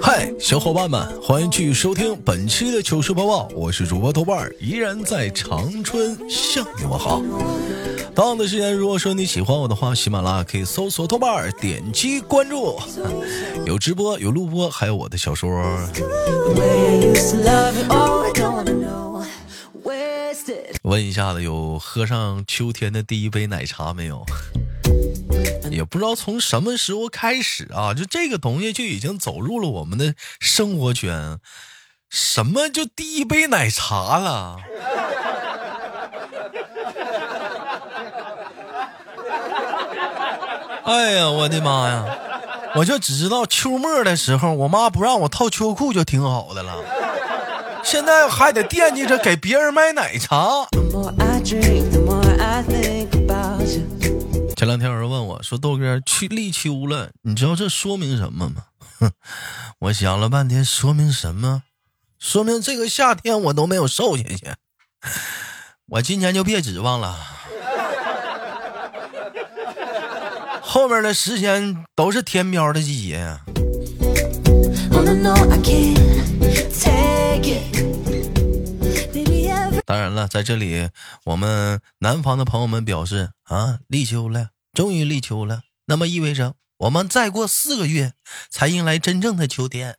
嗨，小伙伴们，欢迎继续收听本期的糗事播报，我是主播豆瓣儿，依然在长春向你们好。同样的时间，如果说你喜欢我的话，喜马拉雅可以搜索豆瓣儿，点击关注，有直播，有录播，还有我的小说。问一下子，有喝上秋天的第一杯奶茶没有？也不知道从什么时候开始啊，就这个东西就已经走入了我们的生活圈。什么就第一杯奶茶了？哎呀，我的妈呀！我就只知道秋末的时候，我妈不让我套秋裤就挺好的了，现在还得惦记着给别人买奶茶。前两天有人问我说：“豆哥，去立秋了，你知道这说明什么吗？”，我想了半天，说明什么？说明这个夏天我都没有瘦下去。我今年就别指望了。后面的时间都是填膘的季节呀。当然了，在这里，我们南方的朋友们表示啊，立秋了，终于立秋了，那么意味着我们再过四个月才迎来真正的秋天。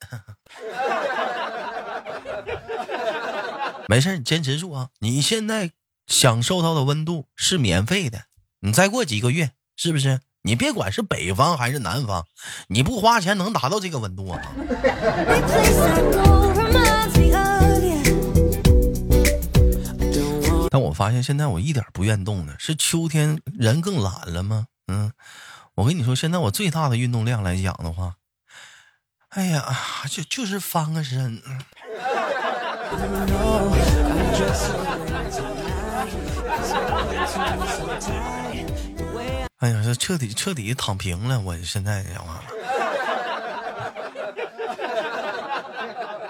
没事，你坚持住啊！你现在享受到的温度是免费的，你再过几个月，是不是？你别管是北方还是南方，你不花钱能达到这个温度啊？但我发现现在我一点不愿动了，是秋天人更懒了吗？嗯，我跟你说，现在我最大的运动量来讲的话，哎呀，就就是翻个身。哎呀，这彻底彻底躺平了！我现在讲话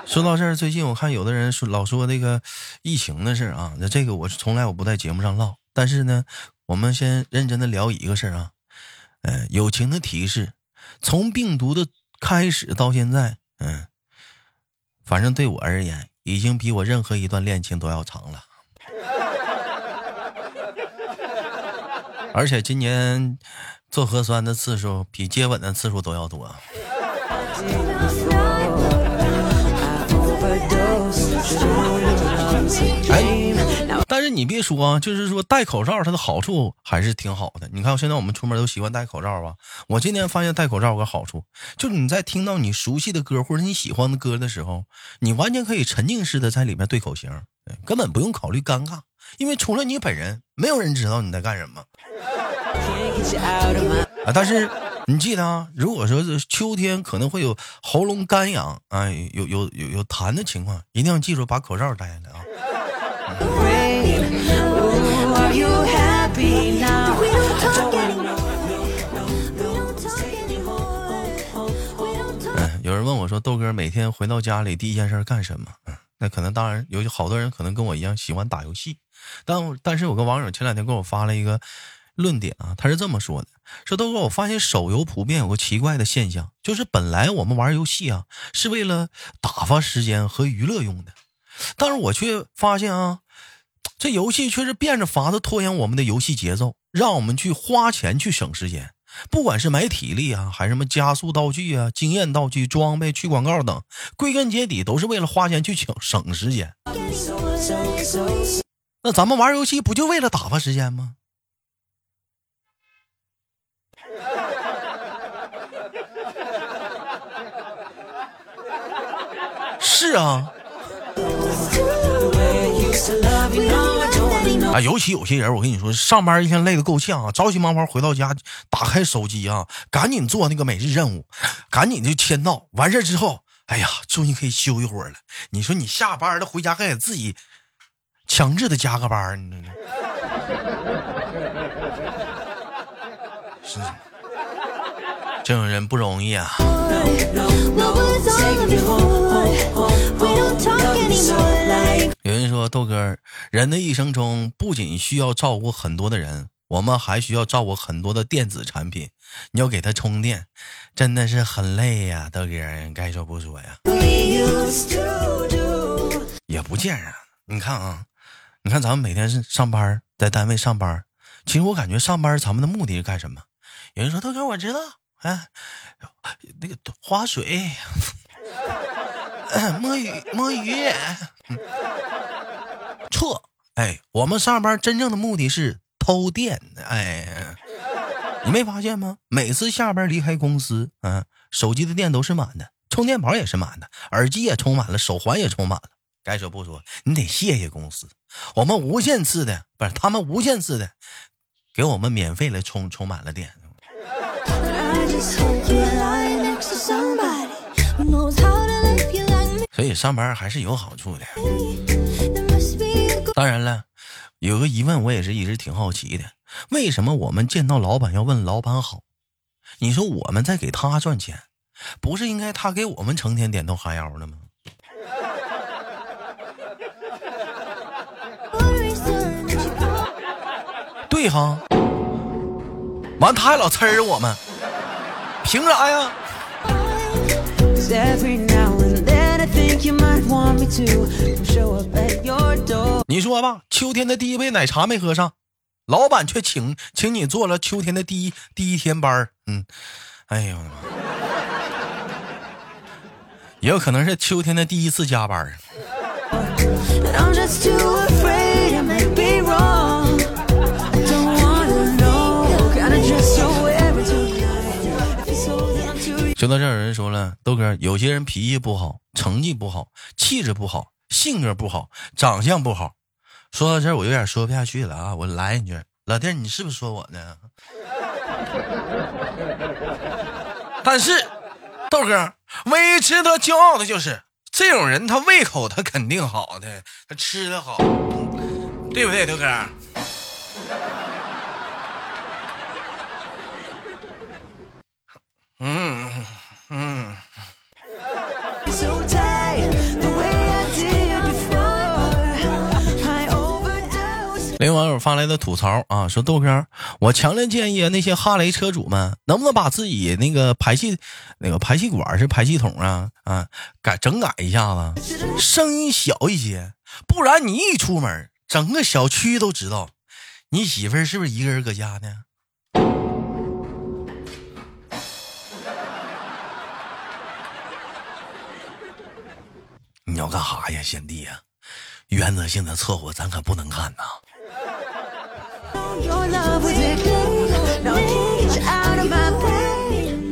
说到这儿，最近我看有的人说老说那个疫情的事啊，那这个我从来我不在节目上唠。但是呢，我们先认真的聊一个事儿啊，嗯，友情的提示，从病毒的开始到现在，嗯，反正对我而言，已经比我任何一段恋情都要长了。而且今年做核酸的次数比接吻的次数都要多。哎，但是你别说啊，就是说戴口罩它的好处还是挺好的。你看现在我们出门都习惯戴口罩吧。我今天发现戴口罩有个好处，就是你在听到你熟悉的歌或者你喜欢的歌的时候，你完全可以沉浸式的在里面对口型，根本不用考虑尴尬，因为除了你本人，没有人知道你在干什么。啊！但是你记得啊，如果说是秋天可能会有喉咙干痒啊，有有有有痰的情况，一定要记住把口罩戴上啊。嗯，有人问我说：“豆哥每天回到家里第一件事干什么？”嗯，那可能当然有好多人可能跟我一样喜欢打游戏，但但是我跟网友前两天给我发了一个。论点啊，他是这么说的：说豆哥，我发现手游普遍有个奇怪的现象，就是本来我们玩游戏啊是为了打发时间和娱乐用的，但是我却发现啊，这游戏却是变着法子拖延我们的游戏节奏，让我们去花钱去省时间，不管是买体力啊，还是什么加速道具啊、经验道具、装备、去广告等，归根结底都是为了花钱去省省时间。那咱们玩游戏不就为了打发时间吗？是啊，啊，尤其有些人，我跟你说，上班一天累得够呛啊，着急忙慌回到家，打开手机啊，赶紧做那个每日任务，赶紧就签到。完事之后，哎呀，终于可以休一会儿了。你说你下班了回家还得自己强制的加个班，你是这种人不容易啊。有人说豆哥，人的一生中不仅需要照顾很多的人，我们还需要照顾很多的电子产品，你要给它充电，真的是很累呀，豆哥，该说不说呀。也不见人，你看啊，你看咱们每天是上班，在单位上班，其实我感觉上班咱们的目的是干什么？有人说豆哥，我知道，哎，那个划水。摸鱼摸鱼，错！哎，我们上班真正的目的是偷电。哎，你没发现吗？每次下班离开公司，嗯，手机的电都是满的，充电宝也是满的，耳机也充满了，手环也充满了。该说不说，你得谢谢公司，我们无限次的不是他们无限次的给我们免费的充充满了电。所以上班还是有好处的。当然了，有个疑问我也是一直挺好奇的：为什么我们见到老板要问老板好？你说我们在给他赚钱，不是应该他给我们成天点头哈腰的吗？对哈，完他还老呲儿我们，凭啥呀？你说吧，秋天的第一杯奶茶没喝上，老板却请请你做了秋天的第一第一天班嗯，哎呦我的妈！也有可能是秋天的第一次加班说到这儿，有人说了，豆哥，有些人脾气不好，成绩不好，气质不好，性格不好，长相不好。说到这儿，我有点说不下去了啊！我来一句，老弟，你是不是说我呢？但是，豆哥唯一值得骄傲的就是这种人，他胃口他肯定好的，他吃的好，对不对，豆哥？嗯嗯。有网友发来的吐槽啊，说豆哥，我强烈建议那些哈雷车主们，能不能把自己那个排气那个排气管是排气筒啊啊改整改一下子，声音小一些，不然你一出门，整个小区都知道你媳妇儿是不是一个人搁家呢？要干哈呀，贤弟呀？原则性的错误咱可不能干呐！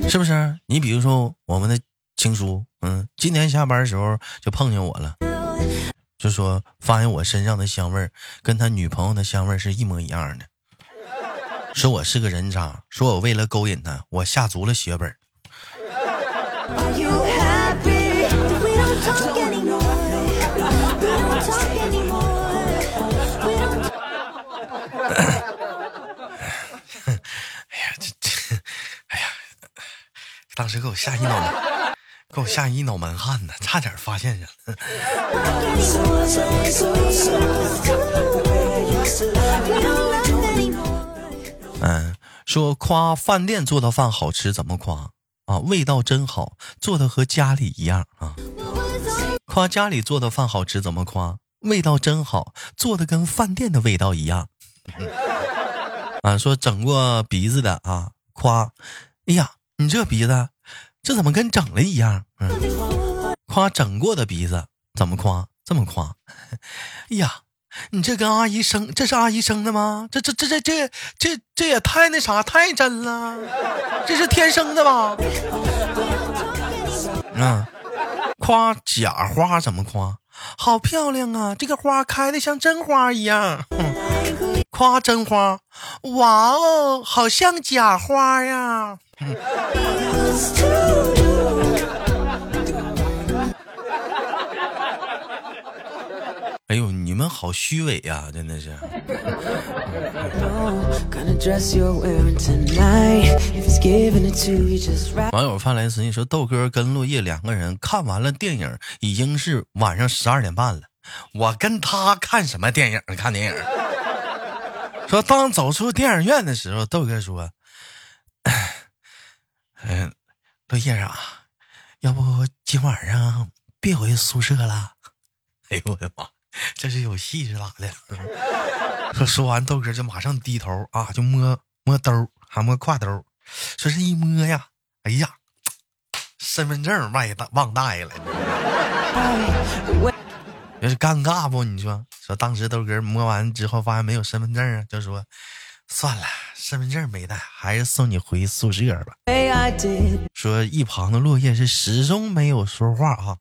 是不是？你比如说我们的情书，嗯，今天下班的时候就碰见我了，就说发现我身上的香味跟他女朋友的香味是一模一样的，说我是个人渣，说我为了勾引他，我下足了血本。当时给我吓一脑门，给我吓一脑门汗呢，差点发现人。嗯，说夸饭店做的饭好吃怎么夸啊？味道真好，做的和家里一样啊。夸家里做的饭好吃怎么夸？味道真好，做的跟饭店的味道一样。啊，说整过鼻子的啊，夸，哎呀。你这鼻子，这怎么跟整了一样？嗯，夸整过的鼻子怎么夸？这么夸？哎呀，你这跟阿姨生，这是阿姨生的吗？这这这这这这这也太那啥，太真了，这是天生的吧？嗯，夸假花怎么夸？好漂亮啊，这个花开的像真花一样。夸真花，哇哦，好像假花呀。哎呦，你们好虚伪呀，真的是。网友发来私信说：“豆哥跟落叶两个人看完了电影，已经是晚上十二点半了。我跟他看什么电影？看电影。”说当走出电影院的时候，豆哥说：“嗯，落叶啊，要不今晚上别回宿舍了？” 哎呦我的妈，这是有戏是咋的？说说完，豆哥就马上低头啊，就摸摸兜，还摸挎兜。说是一摸呀，哎呀，身份证忘忘带了。这是尴尬不？你说说，当时豆哥摸完之后发现没有身份证啊，就说算了，身份证没带，还是送你回宿舍吧。说一旁的落叶是始终没有说话啊。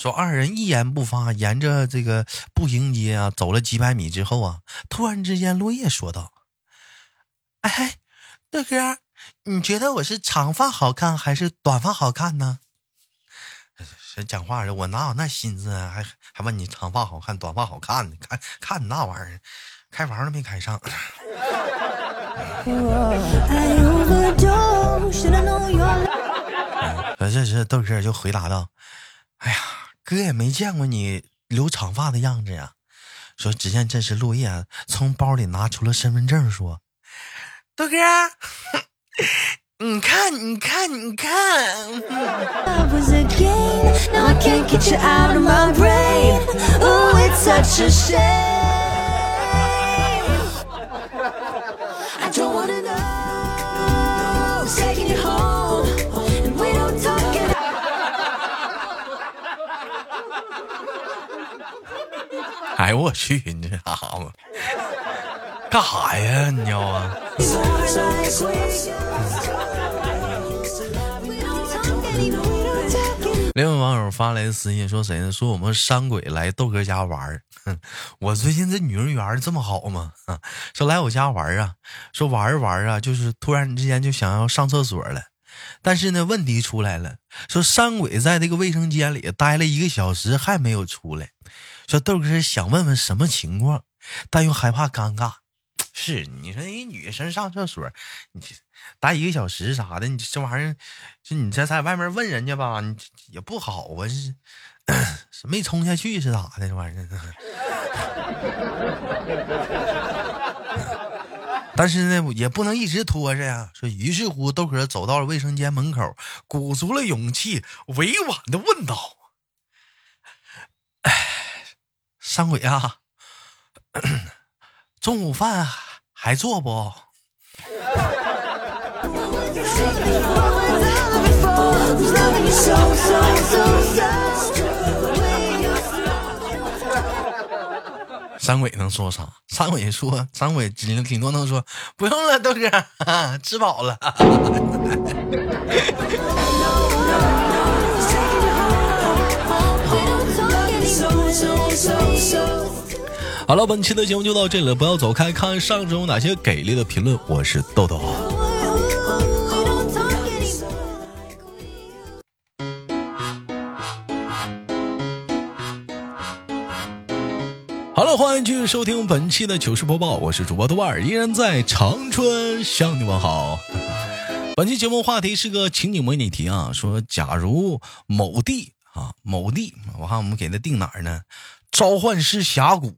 说二人一言不发，沿着这个步行街啊走了几百米之后啊，突然之间落叶说道：“哎，豆哥，你觉得我是长发好看还是短发好看呢？”这讲话的，我哪有那心思啊？还还问你长发好看，短发好看呢？看看你那玩意儿，开房都没开上。这是豆哥就回答道：“哎呀，哥也没见过你留长发的样子呀。”说，只见这时落叶从包里拿出了身份证，说：“豆哥。”你看，你看，你看。哎呦我去，你这家伙 干啥呀？你要啊？另外网友发来的私信说谁呢？说我们山鬼来豆哥家玩儿。我最近这女人缘这么好吗？说来我家玩啊，说玩儿玩啊，就是突然之间就想要上厕所了。但是呢，问题出来了，说山鬼在这个卫生间里待了一个小时还没有出来。说豆哥想问问什么情况，但又害怕尴尬。是你说一女生上厕所，你待一个小时啥的，你这玩意儿，就你这在外面问人家吧，你也不好啊，是是没冲下去是咋的？这玩意儿，但是呢，也不能一直拖着呀。说，于是乎，豆哥走到了卫生间门口，鼓足了勇气，委婉的问道：“哎，山鬼啊！”中午饭还做不？三鬼能说啥？三鬼说，三鬼顶顶多能说不用了，豆哥吃饱了。好了，本期的节目就到这里了，不要走开，看上周有哪些给力的评论。我是豆豆。好了，欢迎继续收听本期的糗事播报，我是主播豆瓣，依然在长春向你问好。本期节目话题是个情景模拟题啊，说假如某地啊某地，我看我们给他定哪儿呢？召唤师峡谷。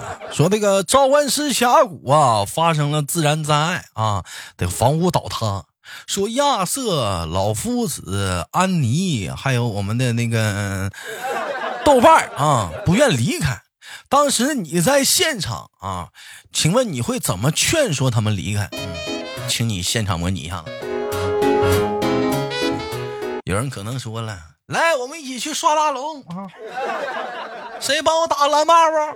说这个召唤师峡谷啊，发生了自然灾害啊，这个房屋倒塌。说亚瑟、老夫子、安妮，还有我们的那个 豆瓣啊，不愿离开。当时你在现场啊，请问你会怎么劝说他们离开？请你现场模拟一下子。有人可能说了，来，我们一起去刷大龙啊。谁帮我打蓝 buff？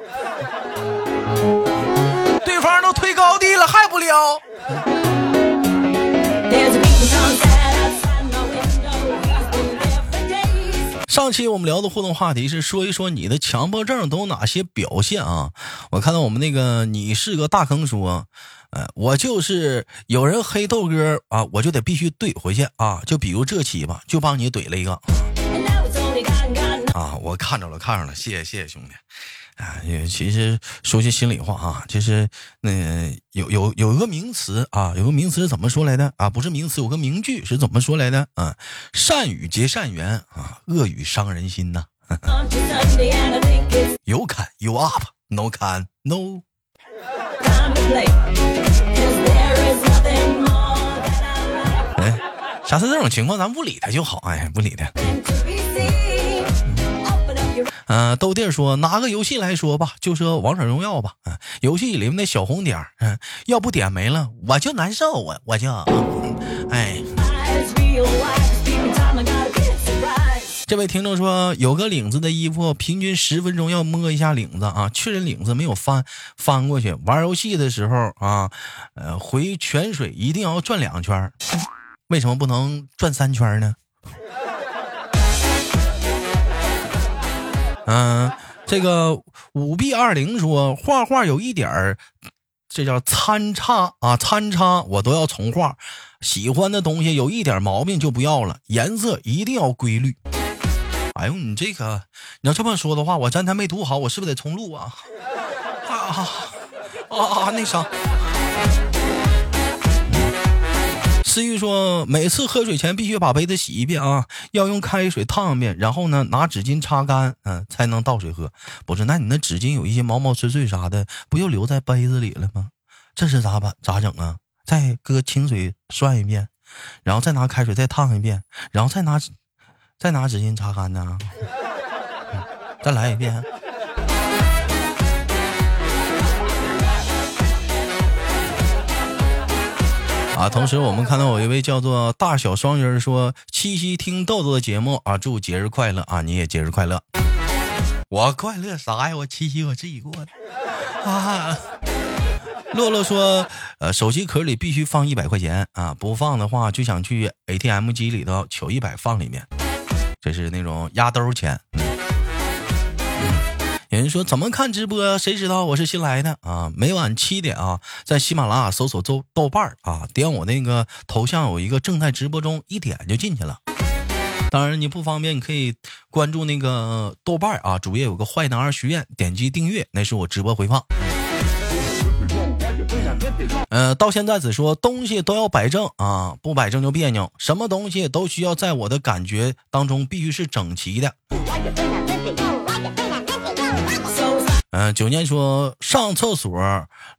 对方都推高地了还不撩？上期我们聊的互动话题是说一说你的强迫症都有哪些表现啊？我看到我们那个你是个大坑说，呃，我就是有人黑豆哥啊，我就得必须怼回去啊！就比如这期吧，就帮你怼了一个。啊，我看着了，看着了，谢谢谢谢兄弟。啊，也其实说句心里话啊，就是那有有有一个名词啊，有个名词是怎么说来的啊？不是名词，有个名句是怎么说来的啊？善语结善缘啊，恶语伤人心呐。有砍有 up，no 砍 no 哎，下次这种情况咱不理他就好，哎，不理他。嗯，豆弟说拿个游戏来说吧，就说王者荣耀吧。嗯，游戏里面的小红点儿，嗯，要不点没了我就难受，我我就，哎。这位听众说，有个领子的衣服，平均十分钟要摸一下领子啊，确认领子没有翻翻过去。玩游戏的时候啊，呃，回泉水一定要转两圈，为什么不能转三圈呢？嗯，这个五 B 二零说画画有一点儿，这叫参差啊，参差我都要重画。喜欢的东西有一点毛病就不要了，颜色一定要规律。哎呦，你这个你要这么说的话，我刚才没读好，我是不是得重录啊？啊啊啊！那啥，思玉说，每次喝水前必须把杯子洗一遍啊，要用开水烫一遍，然后呢拿纸巾擦干，嗯，才能倒水喝。不是，那你那纸巾有一些毛毛碎碎啥的，不就留在杯子里了吗？这是咋办？咋整啊？再搁清水涮一遍，然后再拿开水再烫一遍，然后再拿。再拿纸巾擦干呢，再来一遍。啊！同时，我们看到有一位叫做大小双鱼说：“七夕听豆豆的节目啊，祝节日快乐啊！你也节日快乐。”我快乐啥呀？我七夕我自己过的。啊！洛洛说：“呃，手机壳里必须放一百块钱啊，不放的话就想去 ATM 机里头取一百放里面。”这是那种压兜钱。有人说怎么看直播？谁知道我是新来的啊？每晚七点啊，在喜马拉雅搜索豆豆瓣儿啊，点我那个头像有一个正在直播中，一点就进去了。当然你不方便，你可以关注那个豆瓣啊，主页有个坏男儿学院，点击订阅，那是我直播回放。呃，到现在只说东西都要摆正啊，不摆正就别扭。什么东西都需要在我的感觉当中必须是整齐的。嗯，九年说上厕所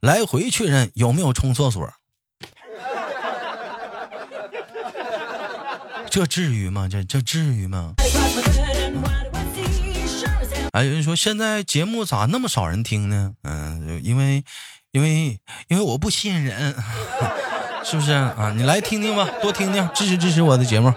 来回确认有没有冲厕所，这至于吗？这这至于吗？哎，有人说现在节目咋那么少人听呢？嗯，因为。因为因为我不吸引人，是不是啊？你来听听吧，多听听，支持支持我的节目。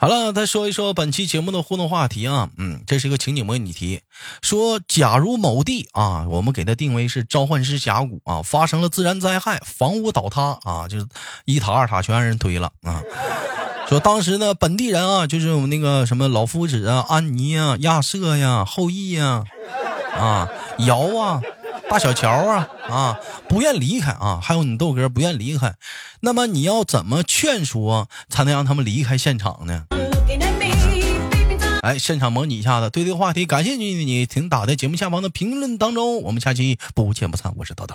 好了，再说一说本期节目的互动话题啊，嗯，这是一个情景模拟题，说假如某地啊，我们给它定为是召唤师峡谷啊，发生了自然灾害，房屋倒塌啊，就是一塔二塔全让人推了啊。说当时呢，本地人啊，就是我们那个什么老夫子啊、安妮啊、亚瑟呀、后羿呀、啊尧啊、大小乔啊啊，不愿离开啊，还有你豆哥不愿离开，那么你要怎么劝说才能让他们离开现场呢？哎，现场模拟一下子，对这个话题感兴趣的你，请打在节目下方的评论当中，我们下期不见不散。我是豆豆。